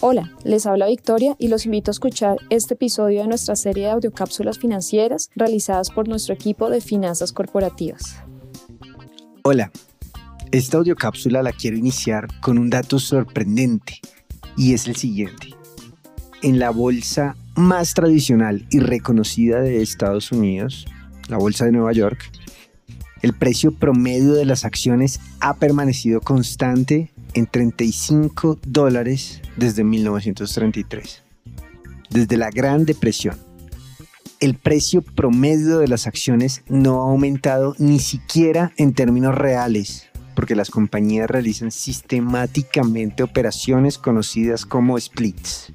Hola, les habla Victoria y los invito a escuchar este episodio de nuestra serie de audiocápsulas financieras realizadas por nuestro equipo de finanzas corporativas. Hola, esta audiocápsula la quiero iniciar con un dato sorprendente y es el siguiente. En la bolsa más tradicional y reconocida de Estados Unidos, la bolsa de Nueva York, el precio promedio de las acciones ha permanecido constante en 35 dólares desde 1933. Desde la Gran Depresión, el precio promedio de las acciones no ha aumentado ni siquiera en términos reales, porque las compañías realizan sistemáticamente operaciones conocidas como splits.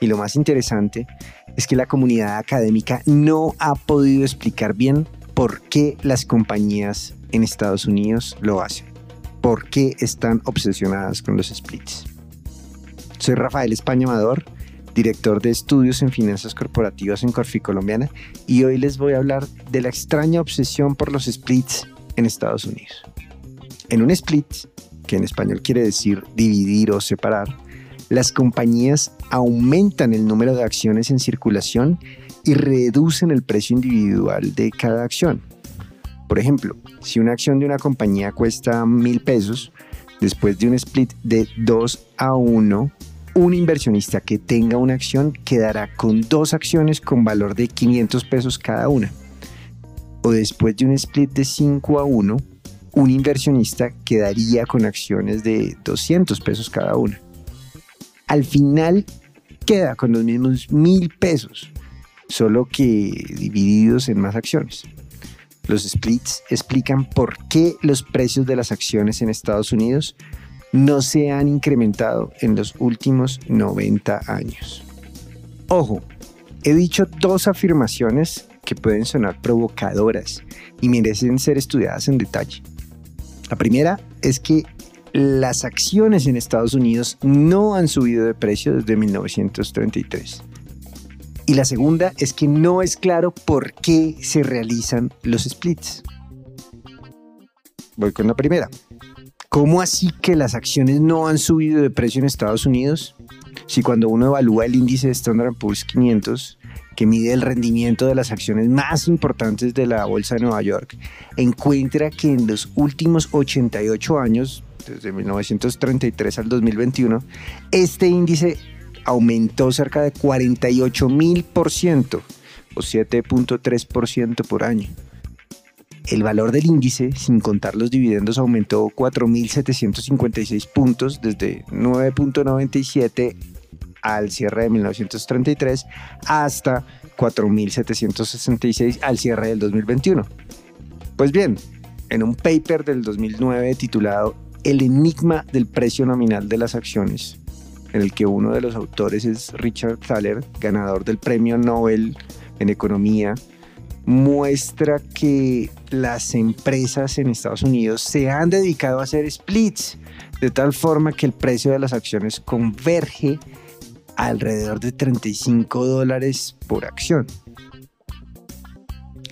Y lo más interesante es que la comunidad académica no ha podido explicar bien por qué las compañías en Estados Unidos lo hacen por qué están obsesionadas con los splits. Soy Rafael España Amador, director de estudios en finanzas corporativas en Corfi Colombiana, y hoy les voy a hablar de la extraña obsesión por los splits en Estados Unidos. En un split, que en español quiere decir dividir o separar, las compañías aumentan el número de acciones en circulación y reducen el precio individual de cada acción. Por ejemplo, si una acción de una compañía cuesta mil pesos, después de un split de 2 a 1, un inversionista que tenga una acción quedará con dos acciones con valor de 500 pesos cada una. O después de un split de 5 a 1, un inversionista quedaría con acciones de 200 pesos cada una. Al final queda con los mismos mil pesos, solo que divididos en más acciones. Los splits explican por qué los precios de las acciones en Estados Unidos no se han incrementado en los últimos 90 años. Ojo, he dicho dos afirmaciones que pueden sonar provocadoras y merecen ser estudiadas en detalle. La primera es que las acciones en Estados Unidos no han subido de precio desde 1933. Y la segunda es que no es claro por qué se realizan los splits. Voy con la primera. ¿Cómo así que las acciones no han subido de precio en Estados Unidos? Si cuando uno evalúa el índice de Standard Poor's 500, que mide el rendimiento de las acciones más importantes de la Bolsa de Nueva York, encuentra que en los últimos 88 años, desde 1933 al 2021, este índice aumentó cerca de 48 mil por ciento o 7.3% por año. El valor del índice, sin contar los dividendos, aumentó 4.756 puntos desde 9.97 al cierre de 1933 hasta 4.766 al cierre del 2021. Pues bien, en un paper del 2009 titulado El enigma del precio nominal de las acciones, en el que uno de los autores es Richard Thaler, ganador del Premio Nobel en Economía, muestra que las empresas en Estados Unidos se han dedicado a hacer splits, de tal forma que el precio de las acciones converge alrededor de 35 dólares por acción.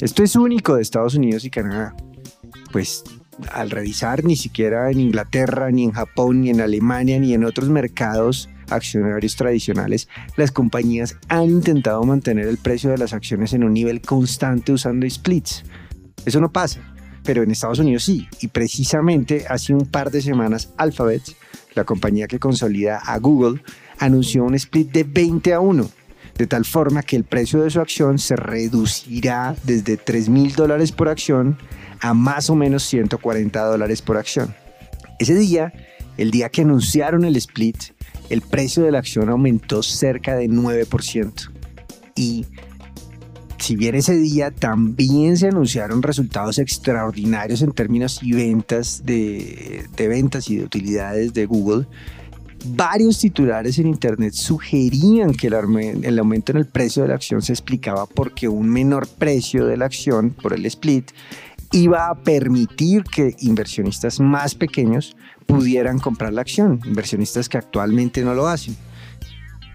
Esto es único de Estados Unidos y Canadá, pues al revisar ni siquiera en Inglaterra, ni en Japón, ni en Alemania, ni en otros mercados accionarios tradicionales, las compañías han intentado mantener el precio de las acciones en un nivel constante usando splits. Eso no pasa, pero en Estados Unidos sí, y precisamente hace un par de semanas Alphabet, la compañía que consolida a Google, anunció un split de 20 a 1 de tal forma que el precio de su acción se reducirá desde 3 mil dólares por acción a más o menos 140 dólares por acción. Ese día, el día que anunciaron el split, el precio de la acción aumentó cerca de 9%. Y si bien ese día también se anunciaron resultados extraordinarios en términos y ventas de, de ventas y de utilidades de Google, varios titulares en Internet sugerían que el, aumento en el precio de la acción se explicaba porque un menor precio de la acción por el split iba a permitir que inversionistas más pequeños pudieran comprar la acción, inversionistas que actualmente no lo hacen.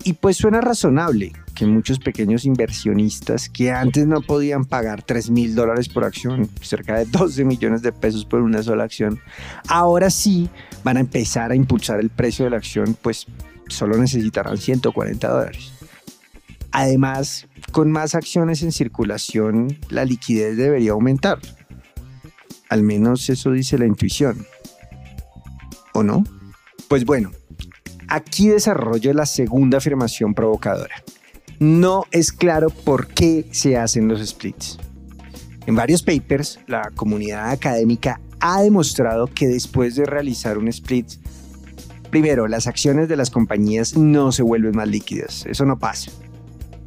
Y pues suena razonable que muchos pequeños inversionistas que antes no podían pagar 3 mil dólares por acción, cerca de 12 millones de pesos por una sola acción, ahora sí van a empezar a impulsar el precio de la acción, pues solo necesitarán 140 dólares. Además, con más acciones en circulación, la liquidez debería aumentar. Al menos eso dice la intuición. ¿O no? Pues bueno, aquí desarrollo la segunda afirmación provocadora. No es claro por qué se hacen los splits. En varios papers, la comunidad académica ha demostrado que después de realizar un split, primero, las acciones de las compañías no se vuelven más líquidas. Eso no pasa.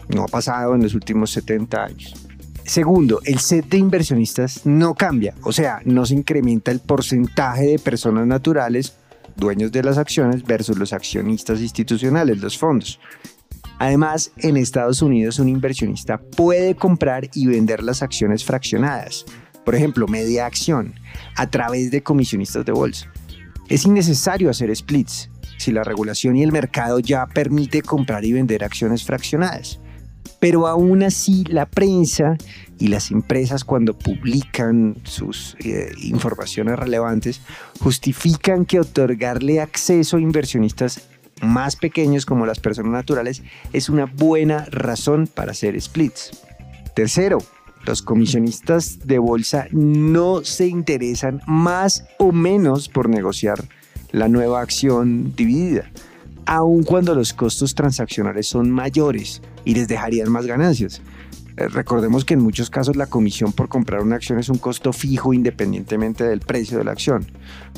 No ha pasado en los últimos 70 años. Segundo, el set de inversionistas no cambia, o sea, no se incrementa el porcentaje de personas naturales, dueños de las acciones, versus los accionistas institucionales, los fondos. Además, en Estados Unidos un inversionista puede comprar y vender las acciones fraccionadas, por ejemplo, media acción, a través de comisionistas de bolsa. Es innecesario hacer splits si la regulación y el mercado ya permite comprar y vender acciones fraccionadas. Pero aún así la prensa y las empresas cuando publican sus eh, informaciones relevantes justifican que otorgarle acceso a inversionistas más pequeños como las personas naturales es una buena razón para hacer splits. Tercero, los comisionistas de bolsa no se interesan más o menos por negociar la nueva acción dividida aun cuando los costos transaccionales son mayores y les dejarían más ganancias. Eh, recordemos que en muchos casos la comisión por comprar una acción es un costo fijo independientemente del precio de la acción.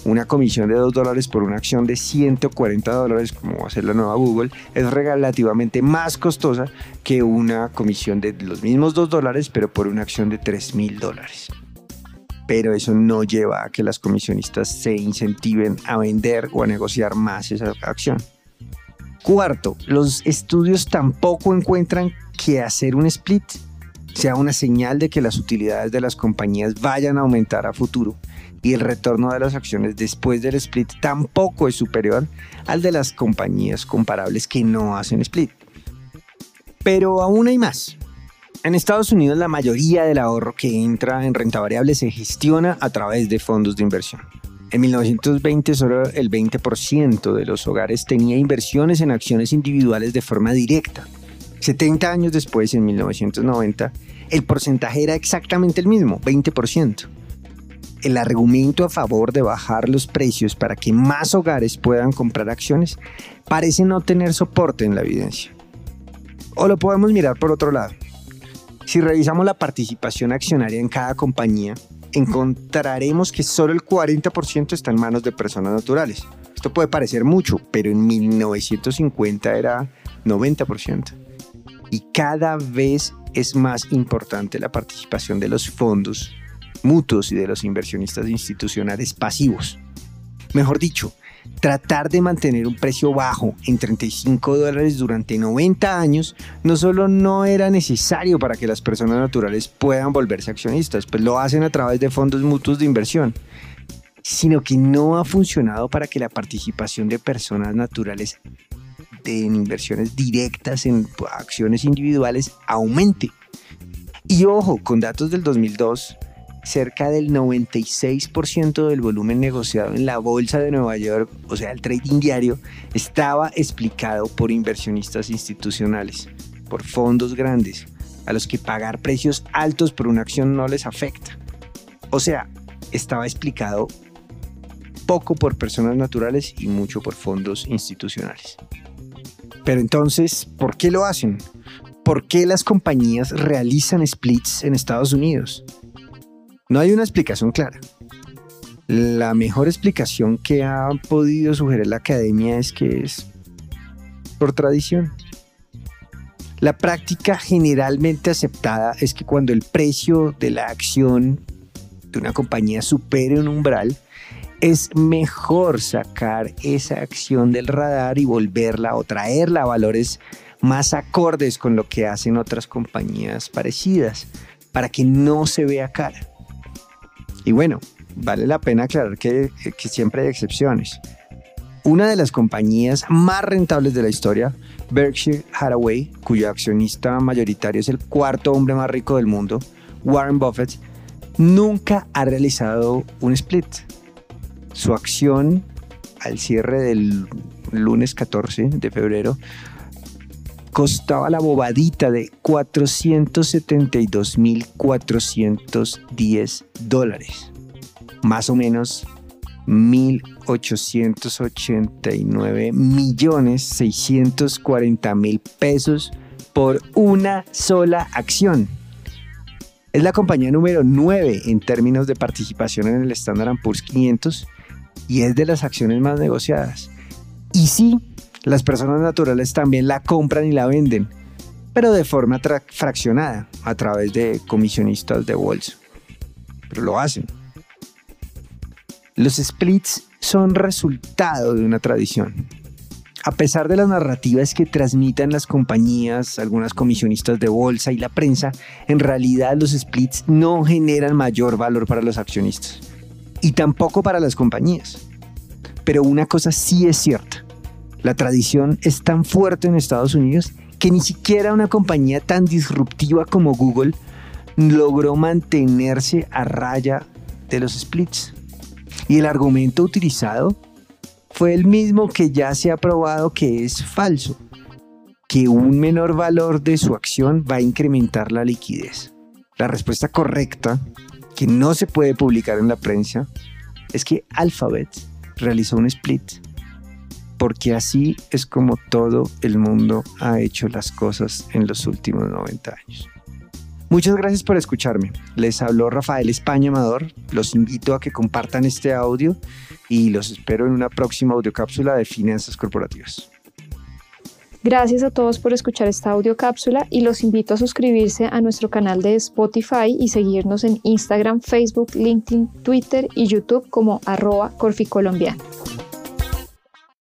Una comisión de 2 dólares por una acción de 140 dólares, como va a ser la nueva Google, es relativamente más costosa que una comisión de los mismos 2 dólares, pero por una acción de 3 mil dólares. Pero eso no lleva a que las comisionistas se incentiven a vender o a negociar más esa acción. Cuarto, los estudios tampoco encuentran que hacer un split sea una señal de que las utilidades de las compañías vayan a aumentar a futuro y el retorno de las acciones después del split tampoco es superior al de las compañías comparables que no hacen split. Pero aún hay más. En Estados Unidos la mayoría del ahorro que entra en renta variable se gestiona a través de fondos de inversión. En 1920 solo el 20% de los hogares tenía inversiones en acciones individuales de forma directa. 70 años después, en 1990, el porcentaje era exactamente el mismo, 20%. El argumento a favor de bajar los precios para que más hogares puedan comprar acciones parece no tener soporte en la evidencia. O lo podemos mirar por otro lado. Si revisamos la participación accionaria en cada compañía, encontraremos que solo el 40% está en manos de personas naturales. Esto puede parecer mucho, pero en 1950 era 90%. Y cada vez es más importante la participación de los fondos mutuos y de los inversionistas institucionales pasivos. Mejor dicho, tratar de mantener un precio bajo en 35 dólares durante 90 años no solo no era necesario para que las personas naturales puedan volverse accionistas, pues lo hacen a través de fondos mutuos de inversión, sino que no ha funcionado para que la participación de personas naturales en inversiones directas en acciones individuales aumente. Y ojo, con datos del 2002, cerca del 96% del volumen negociado en la bolsa de Nueva York, o sea, el trading diario, estaba explicado por inversionistas institucionales, por fondos grandes, a los que pagar precios altos por una acción no les afecta. O sea, estaba explicado poco por personas naturales y mucho por fondos institucionales. Pero entonces, ¿por qué lo hacen? ¿Por qué las compañías realizan splits en Estados Unidos? No hay una explicación clara. La mejor explicación que ha podido sugerir la academia es que es por tradición. La práctica generalmente aceptada es que cuando el precio de la acción de una compañía supere un umbral, es mejor sacar esa acción del radar y volverla o traerla a valores más acordes con lo que hacen otras compañías parecidas, para que no se vea cara. Y bueno, vale la pena aclarar que, siempre hay excepciones. una de las compañías más rentables de la historia, Berkshire Hathaway, cuyo accionista mayoritario es el cuarto hombre más rico del mundo, Warren Buffett, nunca ha realizado un split. Su acción al cierre del lunes 14 de febrero costaba la bobadita de 472.410 dólares, más o menos 1.889 millones 640 mil pesos por una sola acción. Es la compañía número 9 en términos de participación en el Standard Poor's 500 y es de las acciones más negociadas. Y sí, las personas naturales también la compran y la venden, pero de forma fraccionada a través de comisionistas de bolsa. Pero lo hacen. Los splits son resultado de una tradición. A pesar de las narrativas que transmitan las compañías, algunas comisionistas de bolsa y la prensa, en realidad los splits no generan mayor valor para los accionistas y tampoco para las compañías. Pero una cosa sí es cierta. La tradición es tan fuerte en Estados Unidos que ni siquiera una compañía tan disruptiva como Google logró mantenerse a raya de los splits. Y el argumento utilizado fue el mismo que ya se ha probado que es falso, que un menor valor de su acción va a incrementar la liquidez. La respuesta correcta, que no se puede publicar en la prensa, es que Alphabet realizó un split, porque así es como todo el mundo ha hecho las cosas en los últimos 90 años. Muchas gracias por escucharme. Les habló Rafael España Amador. Los invito a que compartan este audio y los espero en una próxima audiocápsula de finanzas corporativas. Gracias a todos por escuchar esta audiocápsula y los invito a suscribirse a nuestro canal de Spotify y seguirnos en Instagram, Facebook, LinkedIn, Twitter y YouTube como arroba corficolombiano.